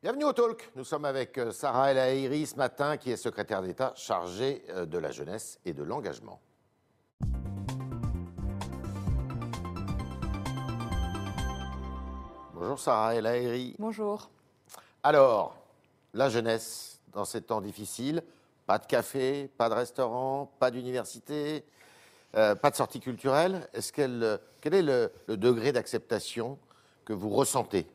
Bienvenue au Talk. Nous sommes avec euh, Sarah El Haïry ce matin, qui est secrétaire d'État chargée euh, de la jeunesse et de l'engagement. Bonjour Sarah El Haïry. Bonjour. Alors, la jeunesse dans ces temps difficiles, pas de café, pas de restaurant, pas d'université, euh, pas de sortie culturelle. Est-ce qu'elle, quel est le, le degré d'acceptation que vous ressentez?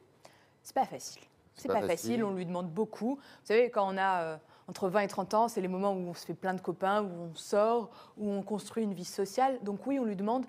C'est pas facile. C'est pas pas, facile. facile. on lui demande beaucoup. Vous savez, quand on a euh, entre 20 et 30 ans, c'est les moments où on se fait plein de copains, où on sort, où on construit une vie sociale. Donc oui, on lui demande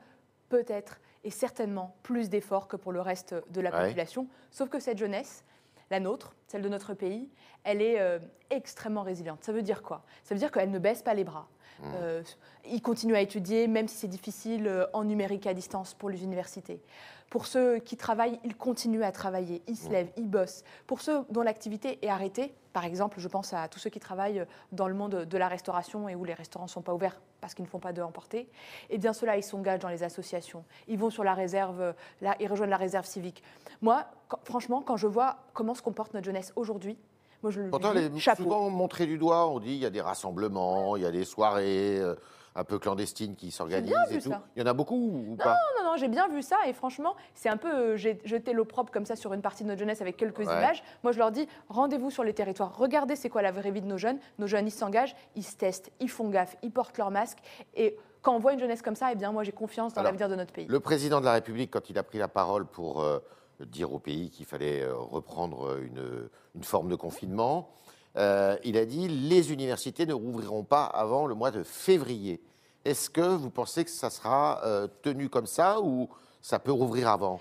peut-être et certainement plus d'efforts que pour le reste de la Ouais. population. Sauf que cette jeunesse, la nôtre, celle de notre pays, elle est euh, extrêmement résiliente. Ça veut dire quoi? Ça veut dire qu'elle ne baisse pas les bras. Euh, ils continuent à étudier, même si c'est difficile euh, en numérique à distance pour les universités. Pour ceux qui travaillent, ils continuent à travailler, ils se lèvent, ils bossent. Pour ceux dont l'activité est arrêtée, par exemple, je pense à tous ceux qui travaillent dans le monde de la restauration et où les restaurants ne sont pas ouverts parce qu'ils ne font pas de emporter, eh bien ceux-là, ils s'engagent dans les associations. Ils vont sur la réserve, là, ils rejoignent la réserve civique. Moi, quand- franchement, quand je vois comment se comporte notre jeunesse aujourd'hui, moi je le Pourtant, dis, elle est chapeau. souvent montrée du doigt. On dit il y a des rassemblements, il y a des soirées euh, un peu clandestines qui s'organisent bien et vu tout. ça. Il y en a beaucoup ou pas? Non, non, j'ai bien vu ça et franchement, c'est un peu euh, j'ai jeté l'opprobre comme ça sur une partie de notre jeunesse avec quelques Ouais. images. Moi, je leur dis rendez-vous sur les territoires, regardez c'est quoi la vraie vie de nos jeunes? Nos jeunes, ils s'engagent, ils se testent, ils font gaffe, ils portent leur masque et quand on voit une jeunesse comme ça, eh bien moi j'ai confiance dans l'avenir de notre pays. Le président de la République, quand il a pris la parole pour euh, dire au pays qu'il fallait euh, reprendre une, une forme de confinement, euh, il a dit les universités ne rouvriront pas avant le mois de février. Est-ce que vous pensez que ça sera euh, tenu comme ça ou ça peut rouvrir avant?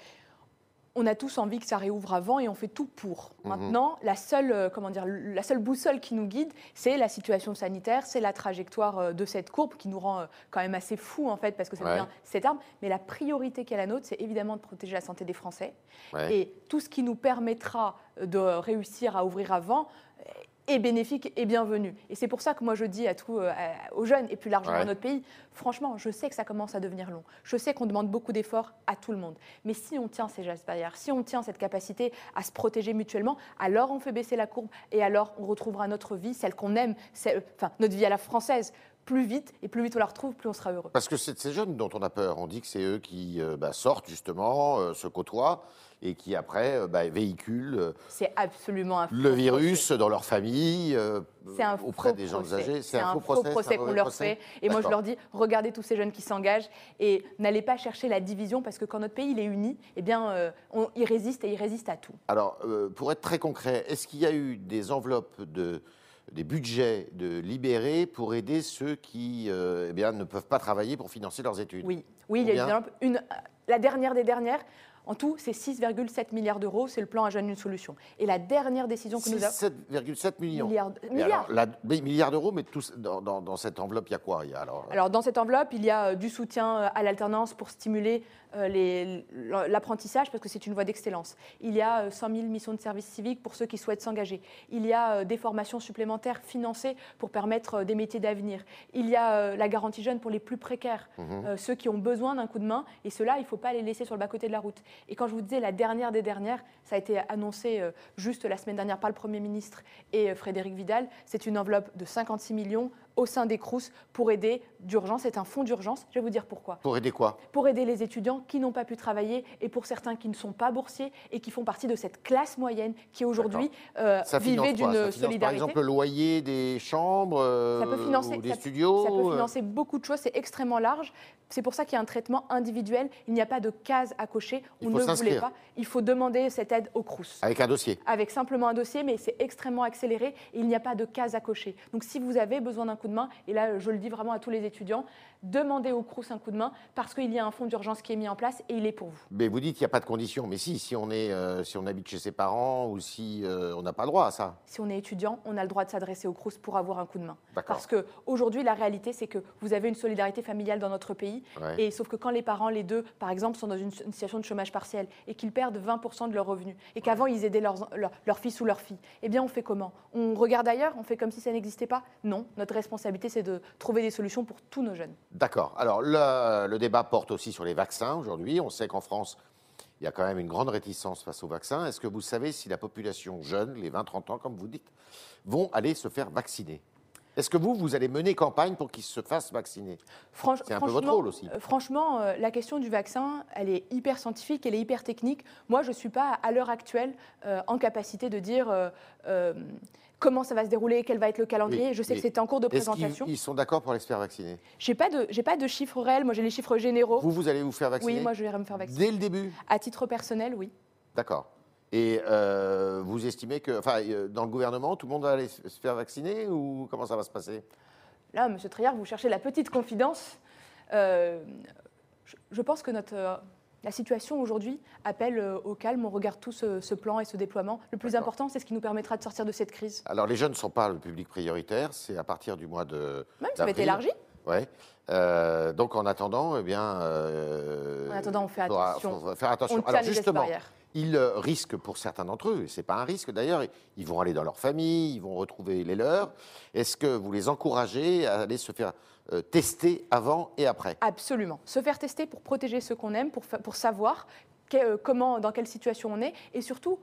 On a tous envie que ça réouvre avant et on fait tout pour. Mhm. Maintenant, la seule, euh, comment dire, la seule boussole qui nous guide, c'est la situation sanitaire, c'est la trajectoire euh, de cette courbe qui nous rend euh, quand même assez fous en fait parce que ça Ouais. devient cette arme. Mais la priorité qui est la nôtre, c'est évidemment de protéger la santé des Français. Ouais. Et tout ce qui nous permettra de réussir à ouvrir avant est bénéfique et bienvenu. Et c'est pour ça que moi je dis à tous, euh, aux jeunes et plus largement Ouais. à notre pays, franchement, je sais que ça commence à devenir long. Je sais qu'on demande beaucoup d'efforts à tout le monde. Mais si on tient ces gestes barrières, si on tient cette capacité à se protéger mutuellement, alors on fait baisser la courbe et alors on retrouvera notre vie, celle qu'on aime, celle- enfin notre vie à la française, plus vite et plus vite on la retrouve, plus on sera heureux. Parce que c'est de ces jeunes dont on a peur. On dit que c'est eux qui euh, bah, sortent justement, euh, se côtoient et qui après euh, bah, véhiculent euh, C'est absolument un le virus dans leur famille, un auprès des gens âgés. C'est un, faux procès, qu'on leur procès fait. Et moi, je leur dis, regardez tous ces jeunes qui s'engagent et n'allez pas chercher la division parce que quand notre pays il est uni, eh bien, on, il résiste et il résiste à tout. Alors, pour être très concret, est-ce qu'il y a eu des enveloppes de des budgets de libérés pour aider ceux qui euh, eh bien, ne peuvent pas travailler pour financer leurs études Oui, oui, il y a une, une- la dernière des dernières. En tout, c'est 6,7 milliards d'euros. C'est le plan à jeunes une solution. Et la dernière décision que nous avons. 7,7 millions. Milliards, milliards. milliards d'euros, mais tous, dans, dans- dans cette enveloppe, il y a quoi il y a alors, Alors, dans cette enveloppe, il y a euh, du soutien euh, à l'alternance pour stimuler euh, l'apprentissage, parce que c'est une voie d'excellence. Il y a euh, 100 000 missions de service civique pour ceux qui souhaitent s'engager. Il y a euh, des formations supplémentaires financées pour permettre euh, des métiers d'avenir. Il y a euh, la garantie jeune pour les plus précaires, Mhm. euh, ceux qui ont besoin d'un coup de main. Et ceux-là, il ne faut pas les laisser sur le bas-côté de la route. Et quand je vous disais la dernière des dernières, ça a été annoncé euh, juste la semaine dernière par le Premier ministre et euh, Frédéric Vidal, c'est une enveloppe de 56 millions au sein des CROUS pour aider d'urgence. C'est un fonds d'urgence. Je vais vous dire pourquoi. Pour aider quoi? Pour aider les étudiants qui n'ont pas pu travailler et pour certains qui ne sont pas boursiers et qui font partie de cette classe moyenne qui aujourd'hui euh, vivait d'une Ça finance, Par solidarité. exemple, le loyer des chambres euh, Ça peut financer, ou des ça- studios Ça peut euh, financer beaucoup de choses, c'est extrêmement large. C'est pour ça qu'il y a un traitement individuel. Il n'y a pas de case à cocher. On ne voulait pas. Il faut demander cette aide au CRUS. Avec un dossier. Avec simplement un dossier, mais c'est extrêmement accéléré et il n'y a pas de case à cocher. Donc si vous avez besoin d'un coup de main, et là je le dis vraiment à tous les étudiants, demandez au CRUS un coup de main parce qu'il y a un fonds d'urgence qui est mis en place et il est pour vous. Mais vous dites qu'il n'y a pas de conditions. Mais si, si on, est, euh, si on habite chez ses parents ou si euh, on n'a pas le droit à ça. Si on est étudiant, on a le droit de s'adresser au CRUS pour avoir un coup de main. Parce qu'aujourd'hui, la réalité, c'est que vous avez une solidarité familiale dans notre pays. Ouais. Et sauf que quand les parents, les deux, par exemple, sont dans une, une situation de chômage partiel et qu'ils perdent 20% de leurs revenus et qu'avant, ils aidaient leurs- leur, leur fils ou leur fille, eh bien, on fait comment? On regarde ailleurs? On fait comme si ça n'existait pas? Non. Notre responsabilité, c'est de trouver des solutions pour tous nos jeunes. D'accord. Alors, le, le débat porte aussi sur les vaccins aujourd'hui. On sait qu'en France, il y a quand même une grande réticence face au vaccin. Est-ce que vous savez si la population jeune, les 20-30 ans, comme vous dites, vont aller se faire vacciner? Est-ce que vous, vous allez mener campagne pour qu'ils se fassent vacciner? C'est un peu votre rôle aussi. Euh, franchement, euh, la question du vaccin, elle est hyper scientifique, elle est hyper technique. Moi, je ne suis pas, à l'heure actuelle, euh, en capacité de dire comment ça va se dérouler, quel va être le calendrier. je sais que c'est en cours de présentation. Ils, sont d'accord pour les faire vacciner Je n'ai pas, de, pas de chiffres réels. Moi, j'ai les chiffres généraux. Vous, vous allez vous faire vacciner? Oui, moi, je vais me faire vacciner. Dès le début? À titre personnel, oui. D'accord. Et vous estimez que, enfin, dans le gouvernement, tout le monde va aller se faire vacciner ou comment ça va se passer? Là, Monsieur Triard, vous cherchez la petite confidence. Euh, je, pense que notre, euh, la situation aujourd'hui appelle euh, au calme. On regarde tout ce, plan et ce déploiement. Le plus important, c'est ce qui nous permettra de sortir de cette crise. Alors, les jeunes ne sont pas le public prioritaire. C'est à partir du mois de. Même, ça va être élargi. Oui. donc, en attendant, eh bien. en attendant, on fait attention. faire attention. On Alors, justement ils risquent pour certains d'entre eux, et ce n'est pas un risque d'ailleurs, ils vont aller dans leur famille, ils vont retrouver les leurs. Est-ce que vous les encouragez à aller se faire euh, tester avant et après? Absolument. Se faire tester pour protéger ceux qu'on aime, pour, pour savoir euh, comment, dans quelle situation on est, et surtout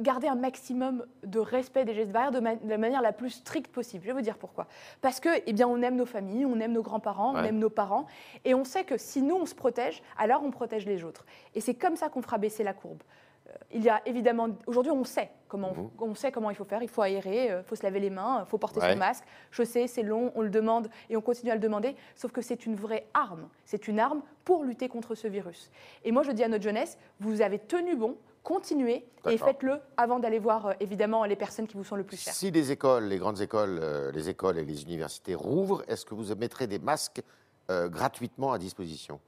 garder un maximum de respect des gestes barrières de, la manière la plus stricte possible. Je vais vous dire pourquoi. Parce que, eh bien, on aime nos familles, on aime nos grands-parents, on aime nos parents, et on sait que si nous on se protège, alors on protège les autres. Et c'est comme ça qu'on fera baisser la courbe. Euh, il y a évidemment, aujourd'hui, on sait comment, on sait comment il faut faire. Il faut aérer, il euh, faut se laver les mains, il faut porter son masque. Je sais, c'est long, on le demande et on continue à le demander. Sauf que c'est une vraie arme. C'est une arme pour lutter contre ce virus. Et moi, je dis à notre jeunesse, vous avez tenu bon, continuez et faites-le avant d'aller voir euh, évidemment les personnes qui vous sont le plus chères. Si les écoles, les grandes écoles, euh, les écoles et les universités rouvrent, est-ce que vous mettrez des masques euh, gratuitement à disposition?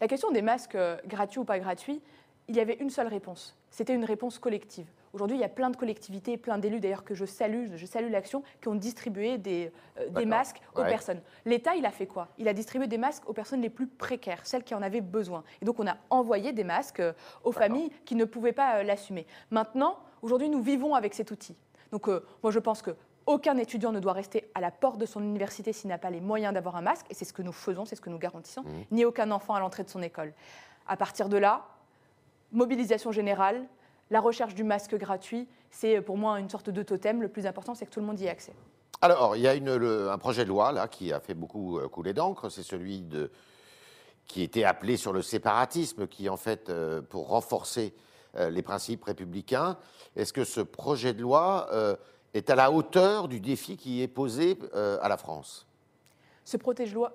La question des masques gratuits ou pas gratuits, il y avait une seule réponse. C'était une réponse collective. Aujourd'hui, il y a plein de collectivités, plein d'élus d'ailleurs que je salue, je salue l'action, qui ont distribué des, euh, masques aux personnes. L'État, il a fait quoi? Il a distribué des masques aux personnes les plus précaires, celles qui en avaient besoin. Et donc, on a envoyé des masques euh, aux familles qui ne pouvaient pas euh, l'assumer. Maintenant, aujourd'hui, nous vivons avec cet outil. Donc, moi, je pense que aucun étudiant ne doit rester à la porte de son université s'il n'a pas les moyens d'avoir un masque, et c'est ce que nous faisons, c'est ce que nous garantissons, mmh. ni aucun enfant à l'entrée de son école. À partir de là, mobilisation générale, la recherche du masque gratuit, c'est pour moi une sorte de totem. Le plus important, c'est que tout le monde y ait accès. Alors, il y a un projet de loi là qui a fait beaucoup euh, couler d'encre. C'est celui de, qui était appelé sur le séparatisme, qui en fait, euh, pour renforcer euh, les principes républicains. Est-ce que ce projet de loi est à la hauteur du défi qui est posé à la France? Ce,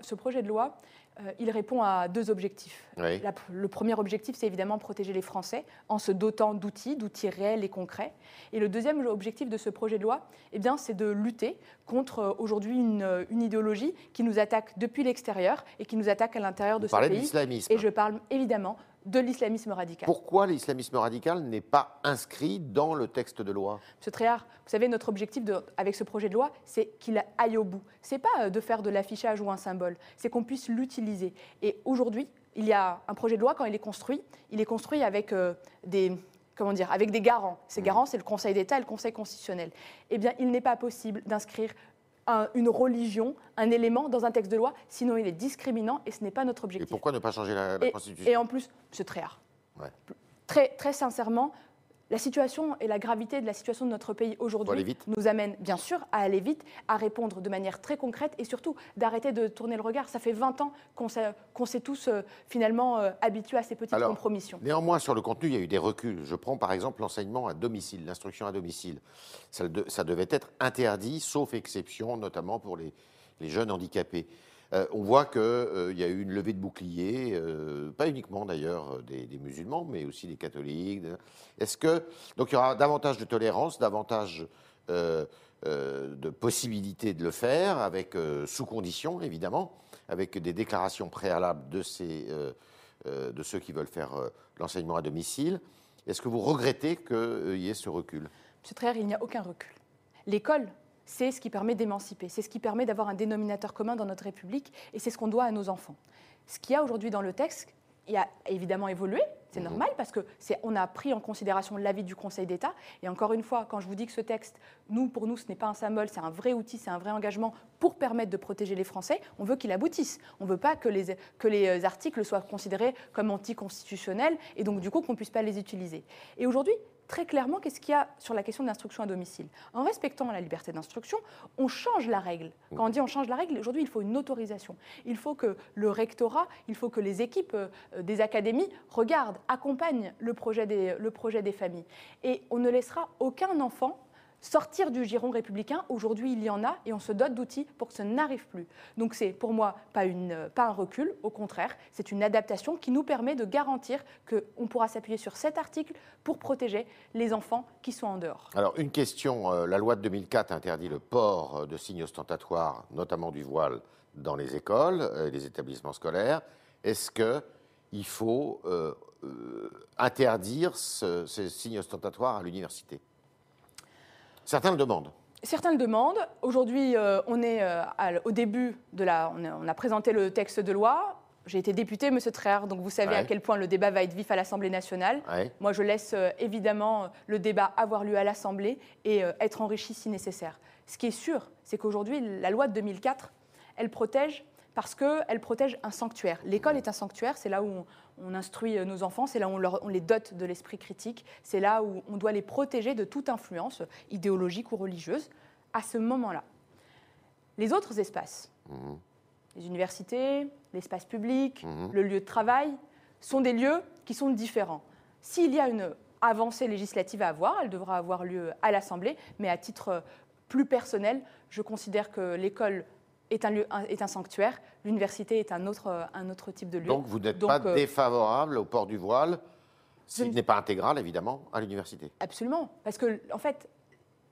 ce projet de loi, euh, il répond à deux objectifs. le premier objectif, c'est évidemment protéger les Français en se dotant d'outils, d'outils réels et concrets. Et le deuxième objectif de ce projet de loi, eh bien, c'est de lutter contre euh, aujourd'hui une, une, idéologie qui nous attaque depuis l'extérieur et qui nous attaque à l'intérieur de ce pays. Et je parle évidemment de l'islamisme radical. Pourquoi l'islamisme radical n'est pas inscrit dans le texte de loi? Monsieur Tréhard, vous savez, notre objectif avec ce projet de loi, c'est qu'il aille au bout. Ce n'est pas euh, de faire de l'affichage ou un symbole, c'est qu'on puisse l'utiliser. Et aujourd'hui, il y a un projet de loi, quand il est construit, il est construit avec euh, des, comment dire, avec des garants. Ces mmh. garants, c'est le Conseil d'État et le Conseil constitutionnel. Eh bien, il n'est pas possible d'inscrire une religion, un élément dans un texte de loi, sinon il est discriminant et ce n'est pas notre objectif. Et pourquoi ne pas changer la, Constitution? Et en plus, M. Tréhard, très, très sincèrement, la situation et la gravité de la situation de notre pays aujourd'hui nous amène bien sûr à aller vite, à répondre de manière très concrète et surtout d'arrêter de tourner le regard. Ça fait 20 ans qu'on s'est tous euh, finalement euh, habitués à ces petites compromissions. Néanmoins, sur le contenu, il y a eu des reculs. Je prends par exemple l'enseignement à domicile, l'instruction à domicile. Ça, devait être interdit, sauf exception, notamment pour les jeunes handicapés. Euh, on voit qu'il euh, y a eu une levée de boucliers, euh, pas uniquement d'ailleurs des, musulmans, mais aussi des catholiques. Est-ce que donc il y aura davantage de tolérance, davantage de possibilités de le faire, avec sous conditions évidemment, avec des déclarations préalables de ces de ceux qui veulent faire l'enseignement à domicile. Est-ce que vous regrettez qu'il y ait ce recul? Monsieur Traire, il n'y a aucun recul. L'école c'est ce qui permet d'émanciper, c'est ce qui permet d'avoir un dénominateur commun dans notre République, et c'est ce qu'on doit à nos enfants. Ce qu'il y a aujourd'hui dans le texte, il a évidemment évolué. C'est Mhm. normal parce que c'est, on a pris en considération l'avis du Conseil d'État. Et encore une fois, quand je vous dis que ce texte, nous, pour nous, ce n'est pas un symbole, c'est un vrai outil, c'est un vrai engagement pour permettre de protéger les Français, on veut qu'il aboutisse. On ne veut pas que les, que les articles soient considérés comme anticonstitutionnels et donc du coup qu'on ne puisse pas les utiliser. Et aujourd'hui, très clairement, qu'est-ce qu'il y a sur la question de l'instruction à domicile En respectant la liberté d'instruction, on change la règle. Quand on dit on change la règle, aujourd'hui, il faut une autorisation. Il faut que le rectorat, il faut que les équipes euh, des académies regardent, accompagnent le projet des, le projet des familles. Et on ne laissera aucun enfant sortir du giron républicain. Aujourd'hui, il y en a et on se dote d'outils pour que ça n'arrive plus. Donc c'est pour moi pas, une, euh, pas un recul, au contraire, c'est une adaptation qui nous permet de garantir qu'on pourra s'appuyer sur cet article pour protéger les enfants qui sont en dehors. Alors, une question. euh, la loi de 2004 interdit le port euh, de signes ostentatoires, notamment du voile, dans les écoles et les établissements scolaires. Est-ce qu'il faut euh, euh, interdire ce- ces signes ostentatoires à l'université? Certains le demandent. Certains le demandent. Aujourd'hui, euh, on est euh, à au début de la. On a, on a présenté le texte de loi. J'ai été députée, Monsieur Tréard, donc vous savez Ouais. à quel point le débat va être vif à l'Assemblée nationale. Ouais. Moi, je laisse euh, évidemment le débat avoir lieu à l'Assemblée et être enrichi si nécessaire. Ce qui est sûr, c'est qu'aujourd'hui, la loi de 2004, elle protège parce qu'elle protège un sanctuaire. L'école est un sanctuaire, c'est là où on, on instruit euh, nos enfants, c'est là où on, leur- on les dote de l'esprit critique, c'est là où on doit les protéger de toute influence idéologique ou religieuse à ce moment-là. Les autres espaces, Mhm. les universités, l'espace public, Mhm. le lieu de travail, sont des lieux qui sont différents. S'il y a une avancée législative à avoir, elle devra avoir lieu à l'Assemblée, mais à titre euh, plus personnel, je considère que l'école est un, lieu, est un sanctuaire, l'université est un autre, euh, un autre type de lieu. Donc, vous n'êtes pas euh, défavorable au port du voile, s'il ne- n'est pas intégral, évidemment, à l'université Absolument. Parce que, en fait,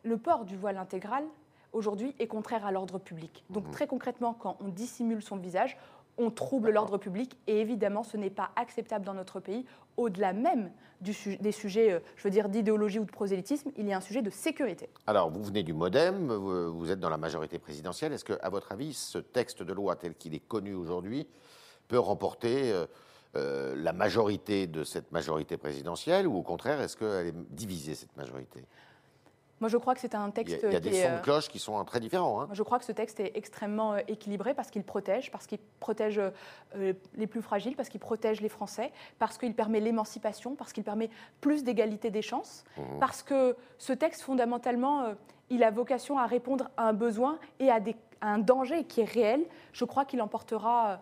le port du voile intégral, aujourd'hui, est contraire à l'ordre public. Donc, Mhm. très concrètement, quand on dissimule son visage, on trouble l'ordre public. Et évidemment, ce n'est pas acceptable dans notre pays. Au-delà même du su- des sujets, euh, je veux dire, d'idéologie ou de prosélytisme, il y a un sujet de sécurité. Alors, vous venez du Modem, vous, vous êtes dans la majorité présidentielle. Est-ce que, à votre avis, ce texte de loi tel qu'il est connu aujourd'hui peut remporter euh, euh, la majorité de cette majorité présidentielle ou au contraire, est-ce qu'elle est divisée, cette majorité? Moi, je crois que c'est un Il y a, texte il y a des sons euh, de cloche qui sont très différents. hein. Moi, Je crois que ce texte est extrêmement euh, équilibré parce qu'il protège, parce qu'il protège euh, les plus fragiles, parce qu'il protège les Français, parce qu'il permet l'émancipation, parce qu'il permet plus d'égalité des chances, Mhm. parce que ce texte, fondamentalement, euh, il a vocation à répondre à un besoin et à, des- à un danger qui est réel. Je crois qu'il emportera euh,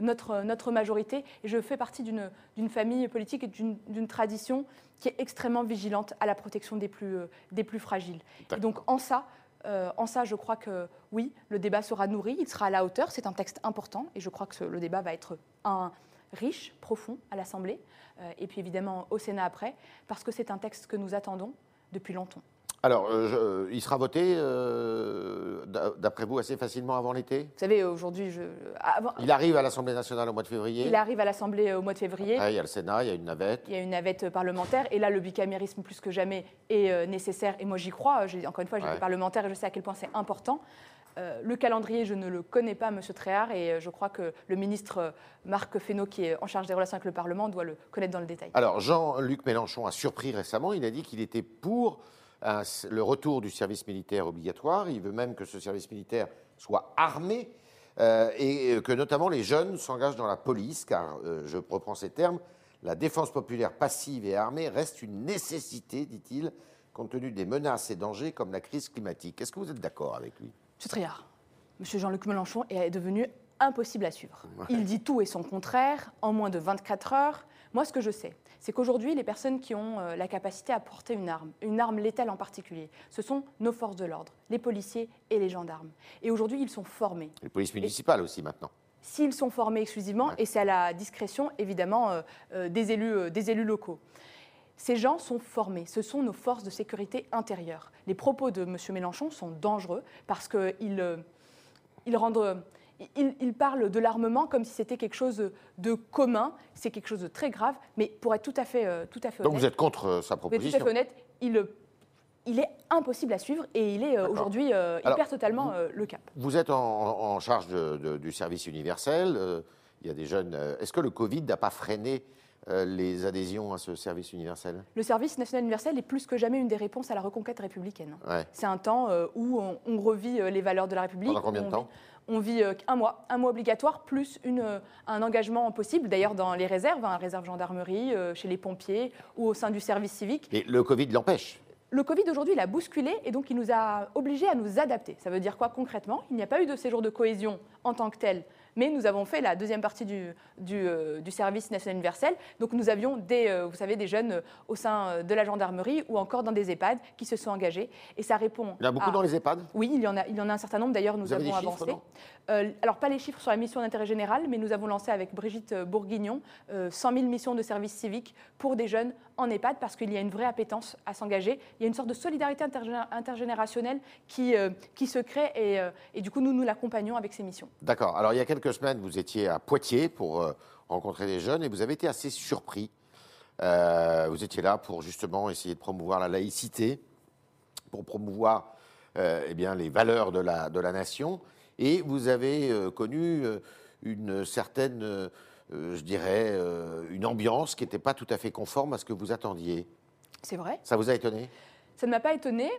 notre, notre majorité. Et je fais partie d'une famille politique et d'une tradition qui est extrêmement vigilante à la protection des plus, euh, des plus fragiles. Et donc, en ça, euh, en ça, je crois que oui, le débat sera nourri, il sera à la hauteur. C'est un texte important et je crois que ce- le débat va être un, riche, profond à l'Assemblée euh, et puis évidemment au Sénat après, parce que c'est un texte que nous attendons depuis longtemps. Alors, euh, je- euh, il sera voté, euh, d'a- d'après vous, assez facilement avant l'été? Vous savez, aujourd'hui, je, avant- Il arrive à l'Assemblée nationale au mois de février. il arrive à l'Assemblée au mois de février. Après, il y a le Sénat, il y a une navette. Il y a une navette parlementaire et là, le bicamérisme plus que jamais est nécessaire. Et moi, j'y crois. Encore une fois, j'étais Ouais. parlementaire et je sais à quel point c'est important. Euh, le calendrier, je ne le connais pas, Monsieur Tréhard, et je crois que le ministre Marc Fesneau, qui est en charge des relations avec le Parlement, doit le connaître dans le détail. Alors, Jean-Luc Mélenchon a surpris récemment. Il a dit qu'il était pour un- le retour du service militaire obligatoire. Il veut même que ce service militaire soit armé euh, et que notamment les jeunes s'engagent dans la police, car, euh, je reprends ces termes, la défense populaire passive et armée reste une nécessité, dit-il, compte tenu des menaces et dangers comme la crise climatique. Est-ce que vous êtes d'accord avec lui? Monsieur Tréhard, Monsieur Jean-Luc Mélenchon est devenu impossible à suivre. Il dit tout et son contraire en moins de 24 heures. Moi, ce que je sais, c'est qu'aujourd'hui, les personnes qui ont euh, la capacité à porter une arme, une arme létale en particulier, ce sont nos forces de l'ordre, les policiers et les gendarmes. Et aujourd'hui, ils sont formés. Les polices municipales aussi maintenant. S'ils sont formés exclusivement, Ouais. et c'est à la discrétion évidemment euh, euh, des, élus, euh, des élus locaux. Ces gens sont formés, ce sont nos forces de sécurité intérieure. Les propos de M. Mélenchon sont dangereux parce qu'ils ils rendent, ils parlent de l'armement comme si c'était quelque chose de commun, c'est quelque chose de très grave, mais pour être tout à fait, euh, tout à fait Donc honnête, vous êtes contre euh, sa pour être tout à proposition fait honnête, il, il est impossible à suivre et il est euh, aujourd'hui, euh, il Alors, perd totalement euh, le cap. Vous êtes en, en charge de- de- du service universel. euh, il y a des jeunes. Est-ce que le Covid n'a pas freiné les adhésions à ce service universel? Le service national universel est plus que jamais une des réponses à la reconquête républicaine. Ouais. C'est un temps où on, on revit les valeurs de la République. Pendant combien de temps? vit- On vit euh, un mois, un mois obligatoire, plus une, euh, un engagement possible, d'ailleurs dans les réserves, hein, réserve gendarmerie, euh, chez les pompiers ou au sein du service civique. Et le Covid l'empêche. Le Covid aujourd'hui, il a bousculé et donc il nous a obligés à nous adapter. Ça veut dire quoi concrètement? Il n'y a pas eu de séjour de cohésion en tant que tel, mais nous avons fait la deuxième partie du, du, euh, du service national universel. Donc nous avions des, euh, vous savez, des jeunes euh, au sein de la gendarmerie ou encore dans des EHPAD qui se sont engagés. Et ça répond. Il y en a beaucoup à- dans les EHPAD? Oui, il y en a, il y en a un certain nombre. D'ailleurs, nous Vous avez avons des avancé. Euh, alors, pas les chiffres sur la mission d'intérêt général, mais nous avons lancé avec Brigitte Bourguignon euh, 100 000 missions de service civique pour des jeunes en EHPAD parce qu'il y a une vraie appétence à s'engager. Il y a une sorte de solidarité intergéné- intergénérationnelle qui, euh, qui se crée et, euh, et du coup, nous, nous l'accompagnons avec ces missions. D'accord. Alors, il y a quelques semaines, vous étiez à Poitiers pour euh, rencontrer des jeunes et vous avez été assez surpris. Vous étiez là pour justement essayer de promouvoir la laïcité, pour promouvoir eh bien, les valeurs de la, de la nation. Et vous avez connu une certaine, je dirais, euh, une ambiance qui n'était pas tout à fait conforme à ce que vous attendiez. C'est vrai. Ça vous a étonné? Ça ne m'a pas étonnée.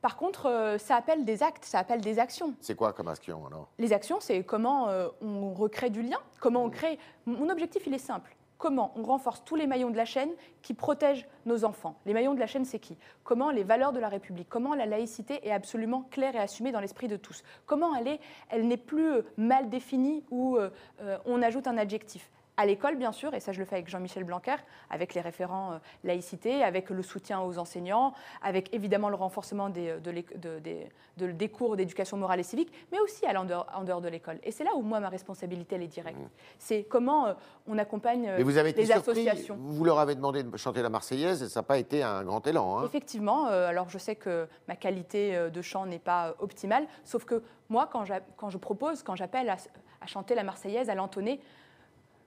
Par contre, euh, ça appelle des actes, ça appelle des actions. C'est quoi comme action alors? Les actions, c'est comment euh, on recrée du lien, comment on crée. Mon objectif, il est simple. Comment on renforce tous les maillons de la chaîne qui protègent nos enfants. Les maillons de la chaîne, c'est qui? Comment les valeurs de la République, comment la laïcité est absolument claire et assumée dans l'esprit de tous. Comment elle est, elle n'est plus euh, mal définie ou euh, euh, on ajoute un adjectif. À l'école, bien sûr, et ça je le fais avec Jean-Michel Blanquer, avec les référents euh, laïcité, avec le soutien aux enseignants, avec évidemment le renforcement des, de de- des- de- des cours d'éducation morale et civique, mais aussi à en dehors de l'école. Et c'est là où moi ma responsabilité elle est directe. C'est comment euh, on accompagne euh, Mais vous avez été les surpris, associations. vous leur avez demandé de chanter la Marseillaise et ça n'a pas été un grand élan. hein. Effectivement, euh, alors je sais que ma qualité euh, de chant n'est pas euh, optimale, sauf que moi, quand je propose, quand j'appelle à, à chanter la Marseillaise, à l'entonner,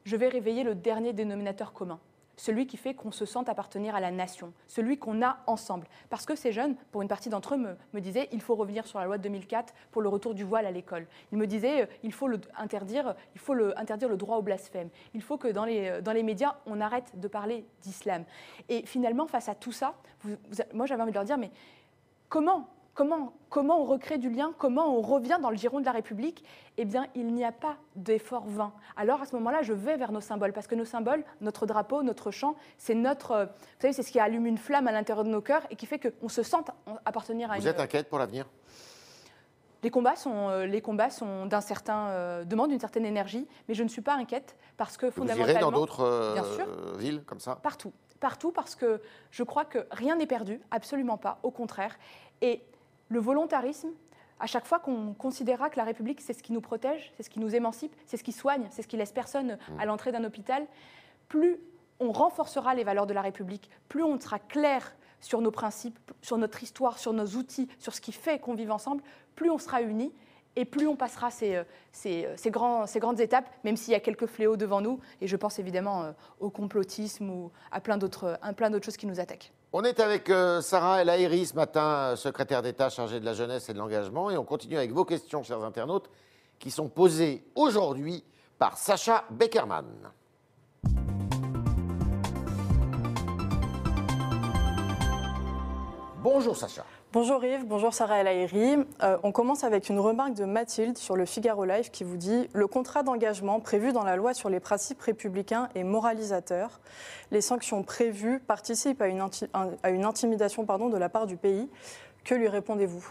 je vais réveiller le dernier dénominateur commun, celui qui fait qu'on se sente appartenir à la nation, celui qu'on a ensemble. Parce que ces jeunes, pour une partie d'entre eux, me, disaient il faut revenir sur la loi de 2004 pour le retour du voile à l'école. Ils me disaient euh, il faut le interdire, le, droit au blasphème. Il faut que dans les, dans les médias, on arrête de parler d'islam. Et finalement, face à tout ça, moi j'avais envie de leur dire mais comment Comment, comment on recrée du lien Comment on revient dans le giron de la République Eh bien, il n'y a pas d'effort vain. Alors, à ce moment-là, je vais vers nos symboles, parce que nos symboles, notre drapeau, notre chant, c'est notre... euh, Vous savez, c'est ce qui allume une flamme à l'intérieur de nos cœurs et qui fait qu'on se sente appartenir à Vous une... êtes inquiète pour l'avenir? Les combats sont, euh, les combats sont d'un certain, euh, demandent une certaine énergie, mais je ne suis pas inquiète parce que Vous fondamentalement... irez dans d'autres euh, villes comme ça? Partout. Partout parce que je crois que rien n'est perdu, absolument pas, au contraire. Et le volontarisme, à chaque fois qu'on considérera que la République, c'est ce qui nous protège, c'est ce qui nous émancipe, c'est ce qui soigne, c'est ce qui laisse personne à l'entrée d'un hôpital, plus on renforcera les valeurs de la République, plus on sera clair sur nos principes, sur notre histoire, sur nos outils, sur ce qui fait qu'on vive ensemble, plus on sera unis et plus on passera ces, euh, ces, euh, ces grands, ces grandes étapes, même s'il y a quelques fléaux devant nous. Et je pense évidemment euh, au complotisme ou à plein d'autres choses qui nous attaquent. On est avec euh, Sarah El Haïry ce matin, euh, secrétaire d'État chargée de la jeunesse et de l'engagement, et on continue avec vos questions, chers internautes, qui sont posées aujourd'hui par Sacha Beckerman. Bonjour Sacha. Bonjour Yves, bonjour Sarah El Haïry. Euh, on commence avec une remarque de Mathilde sur le Figaro Live qui vous dit Le contrat d'engagement prévu dans la loi sur les principes républicains est moralisateur. Les sanctions prévues participent à une, intimidation de la part du pays. Que lui répondez-vous?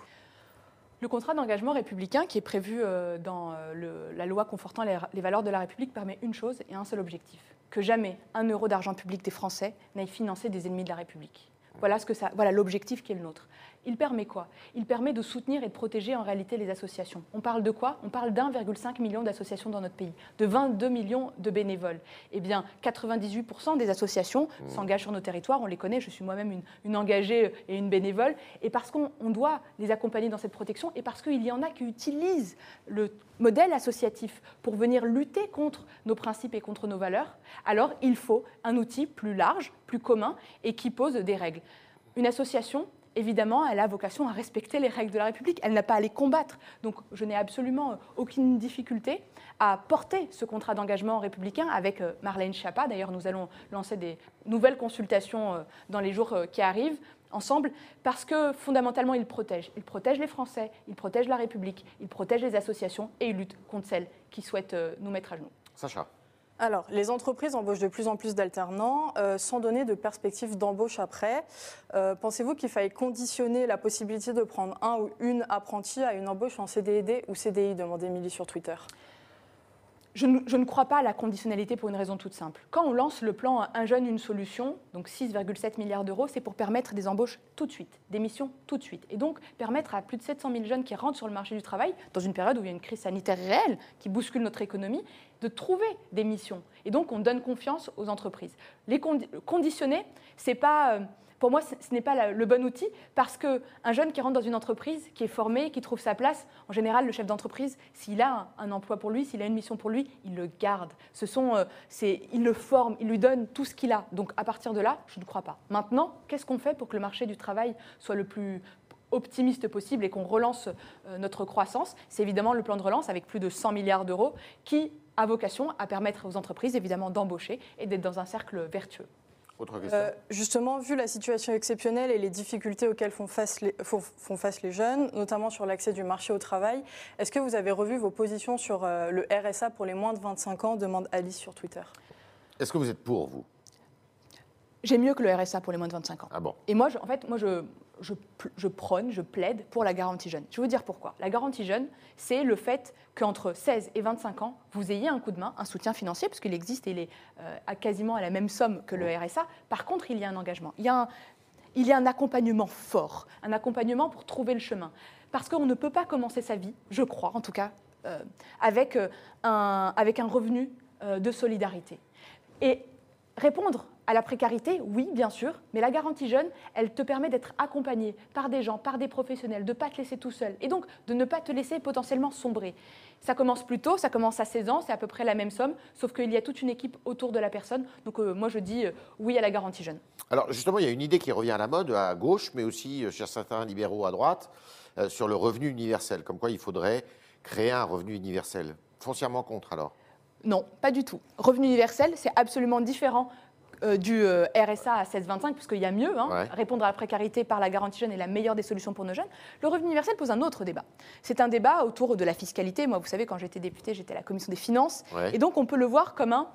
Le contrat d'engagement républicain qui est prévu euh, dans euh, la loi confortant les, valeurs de la République permet une chose et un seul objectif que jamais un euro d'argent public des Français n'aille financer des ennemis de la République. Voilà, ce voilà l'objectif qui est le nôtre. Il permet quoi? Il permet de soutenir et de protéger en réalité les associations. On parle de quoi? On parle d'1,5 million d'associations dans notre pays, de 22 millions de bénévoles. Eh bien, 98% des associations s'engagent sur nos territoires, on les connaît, je suis moi-même une, une engagée et une bénévole, et parce qu'on on doit les accompagner dans cette protection, et parce qu'il y en a qui utilisent le modèle associatif pour venir lutter contre nos principes et contre nos valeurs, alors il faut un outil plus large, plus commun, et qui pose des règles. Une association, évidemment, elle a vocation à respecter les règles de la République. Elle n'a pas à les combattre. Donc, je n'ai absolument aucune difficulté à porter ce contrat d'engagement républicain avec euh, Marlène Schiappa. D'ailleurs, nous allons lancer des nouvelles consultations euh, dans les jours euh, qui arrivent ensemble, parce que fondamentalement, il protège. Il protège les Français, il protège la République, il protège les associations et il lutte contre celles qui souhaitent nous mettre à genoux. Sacha. Alors, les entreprises embauchent de plus en plus d'alternants euh, sans donner de perspective d'embauche après. Euh, pensez-vous qu'il faille conditionner la possibilité de prendre un ou une apprentie à une embauche en CDD ou CDI demandait Émilie sur Twitter? Je ne, crois pas à la conditionnalité pour une raison toute simple. Quand on lance le plan Un jeune, une solution, donc 6,7 milliards d'euros, c'est pour permettre des embauches tout de suite, des missions tout de suite. Et donc permettre à plus de 700 000 jeunes qui rentrent sur le marché du travail, dans une période où il y a une crise sanitaire réelle qui bouscule notre économie, de trouver des missions. Et donc on donne confiance aux entreprises. Les conditionner, c'est pas. Euh, pour moi, ce n'est pas le bon outil parce qu'un jeune qui rentre dans une entreprise, qui est formé, qui trouve sa place, en général, le chef d'entreprise, s'il a un, emploi pour lui, s'il a une mission pour lui, il le garde. Ce sont, euh, il le forme, il lui donne tout ce qu'il a. Donc à partir de là, je ne crois pas. Maintenant, qu'est-ce qu'on fait pour que le marché du travail soit le plus optimiste possible et qu'on relance euh, notre croissance? C'est évidemment le plan de relance avec plus de 100 milliards d'euros qui a vocation à permettre aux entreprises évidemment d'embaucher et d'être dans un cercle vertueux. Autre question. Euh, justement, vu la situation exceptionnelle et les difficultés auxquelles font face les, font, face les jeunes, notamment sur l'accès du marché au travail, est-ce que vous avez revu vos positions sur euh, le RSA pour les moins de 25 ans? demande Alice sur Twitter. Est-ce que vous êtes pour, vous? J'ai mieux que le RSA pour les moins de 25 ans. Ah bon? Et moi, en fait, moi, je, je, prône, je plaide pour la garantie jeune. Je vais vous dire pourquoi. La garantie jeune, c'est le fait qu'entre 16 et 25 ans, vous ayez un coup de main, un soutien financier, parce qu'il existe et il est euh, à quasiment à la même somme que le RSA. Par contre, il y a un engagement. Il y a un, il y a un accompagnement fort, un accompagnement pour trouver le chemin. Parce qu'on ne peut pas commencer sa vie, je crois en tout cas, euh, avec, euh, un, avec un revenu de solidarité. Et répondre à la précarité, oui, bien sûr, mais la garantie jeune, elle te permet d'être accompagné par des gens, par des professionnels, de ne pas te laisser tout seul et donc de ne pas te laisser potentiellement sombrer. Ça commence plus tôt, ça commence à 16 ans, c'est à peu près la même somme, sauf qu'il y a toute une équipe autour de la personne. Donc euh, moi je dis euh, oui à la garantie jeune. Alors justement, il y a une idée qui revient à la mode à gauche, mais aussi euh, chez certains libéraux à droite, sur le revenu universel, comme quoi il faudrait créer un revenu universel. Foncièrement contre alors? Non, pas du tout. Revenu universel, c'est absolument différent euh, du euh, RSA à 16,25, puisqu'il y a mieux. Hein. Répondre à la précarité par la garantie jeune est la meilleure des solutions pour nos jeunes. Le revenu universel pose un autre débat. C'est un débat autour de la fiscalité. Moi, vous savez, quand j'étais députée, j'étais à la commission des finances. Et donc, on peut le voir comme un,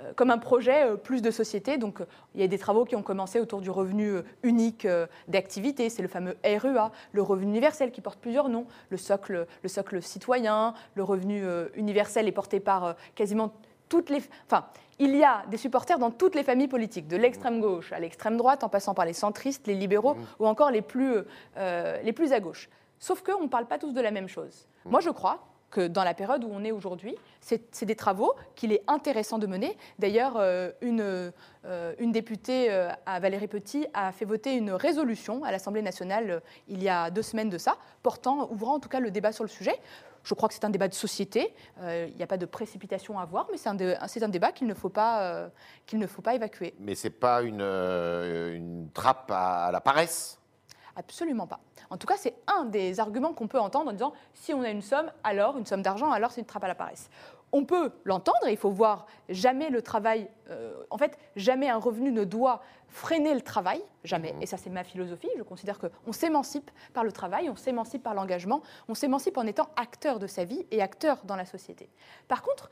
euh, comme un projet plus de société. Donc, il y a des travaux qui ont commencé autour du revenu unique d'activité. C'est le fameux REA, le revenu universel qui porte plusieurs noms. Le socle, le socle citoyen, le revenu universel est porté par quasiment toutes les. Enfin, il y a des supporters dans toutes les familles politiques, de l'extrême gauche à l'extrême droite, en passant par les centristes, les libéraux mmh. ou encore les plus, euh, les plus à gauche. Sauf qu'on ne parle pas tous de la même chose. Mmh. Moi, je crois que dans la période où on est aujourd'hui, c'est des travaux qu'il est intéressant de mener. D'ailleurs, euh, une, euh, une, députée, à Valérie Petit, a fait voter une résolution à l'Assemblée nationale il y a deux semaines de ça, portant, ouvrant en tout cas le débat sur le sujet. Je crois que c'est un débat de société. Euh, il n'y a pas de précipitation à avoir, mais c'est un, débat qu'il ne, faut pas, euh, qu'il ne faut pas évacuer. Mais ce n'est pas une, euh, une trappe à, la paresse? Absolument pas. En tout cas, c'est un des arguments qu'on peut entendre en disant si on a une somme, alors une somme d'argent, alors c'est une trappe à la paresse on peut l'entendre, il faut voir jamais le travail, euh, en fait, jamais un revenu ne doit freiner le travail, jamais. Mmh. Et ça, c'est ma philosophie. Je considère qu'on s'émancipe par le travail, on s'émancipe par l'engagement, on s'émancipe en étant acteur de sa vie et acteur dans la société. Par contre,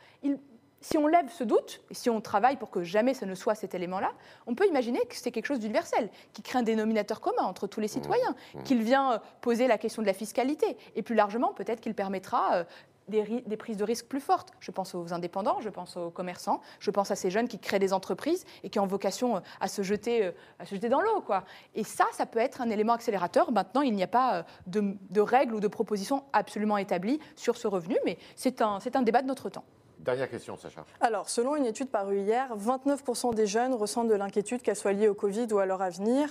si on lève ce doute, et si on travaille pour que jamais ce ne soit cet élément-là, on peut imaginer que c'est quelque chose d'universel, qui crée un dénominateur commun entre tous les mmh. citoyens, mmh. qu'il vient euh, poser la question de la fiscalité, et plus largement, peut-être qu'il permettra des, prises de risques plus fortes. Je pense aux indépendants, je pense aux commerçants, je pense à ces jeunes qui créent des entreprises et qui ont vocation euh, à se jeter, euh, à se jeter dans l'eau. Quoi. Et ça, ça peut être un élément accélérateur. Maintenant, il n'y a pas euh, de, règles ou de propositions absolument établies sur ce revenu, mais c'est un, un débat de notre temps. Dernière question, Sacha. Alors, selon une étude parue hier, 29% des jeunes ressentent de l'inquiétude, qu'elle soit liée au Covid ou à leur avenir.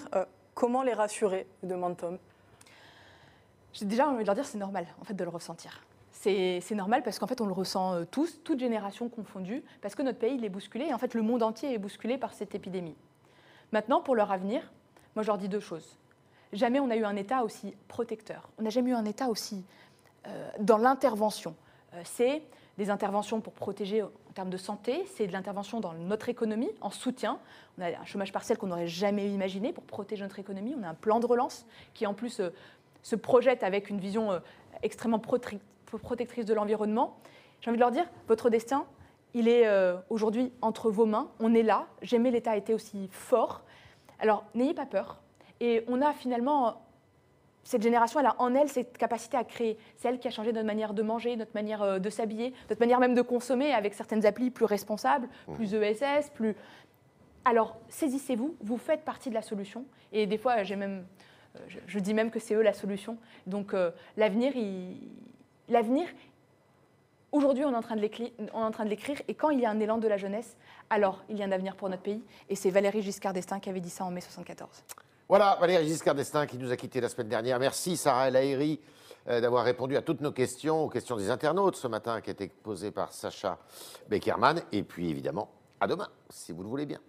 comment les rassurer? demande Tom. J'ai déjà envie de leur dire c'est normal en fait de le ressentir c'est normal parce qu'en fait, on le ressent euh, tous, toute génération confondue, parce que notre pays il est bousculé et en fait, le monde entier est bousculé par cette épidémie. Maintenant, pour leur avenir, moi, je leur dis deux choses. jamais on a eu un État aussi protecteur. On n'a jamais eu un État aussi euh, dans l'intervention. Euh, c'est des interventions pour protéger en termes de santé, c'est de l'intervention dans notre économie, en soutien. On a un chômage partiel qu'on n'aurait jamais imaginé pour protéger notre économie. On a un plan de relance qui, en plus, se projette avec une vision extrêmement protectrice de l'environnement. J'ai envie de leur dire, votre destin, il est euh, aujourd'hui entre vos mains. On est là. Jamais l'État a été aussi fort. Alors, n'ayez pas peur. Et on a finalement cette génération, elle a en elle cette capacité à créer. C'est elle qui a changé notre manière de manger, notre manière euh, de s'habiller, notre manière même de consommer avec certaines applis plus responsables, mmh. plus ESS, plus. Alors, saisissez-vous, vous faites partie de la solution. Et des fois, j'ai même, euh, je, dis même que c'est eux la solution. Donc, euh, l'avenir, l'avenir, aujourd'hui, on est en train de l'écrire. Et quand il y a un élan de la jeunesse, alors il y a un avenir pour notre pays. Et c'est Valérie Giscard d'Estaing qui avait dit ça en mai 74. Voilà, Valérie Giscard d'Estaing qui nous a quittés la semaine dernière. Merci Sarah El euh, d'avoir répondu à toutes nos questions, aux questions des internautes ce matin qui étaient posées par Sacha Beckerman. Et puis évidemment, à demain, si vous le voulez bien.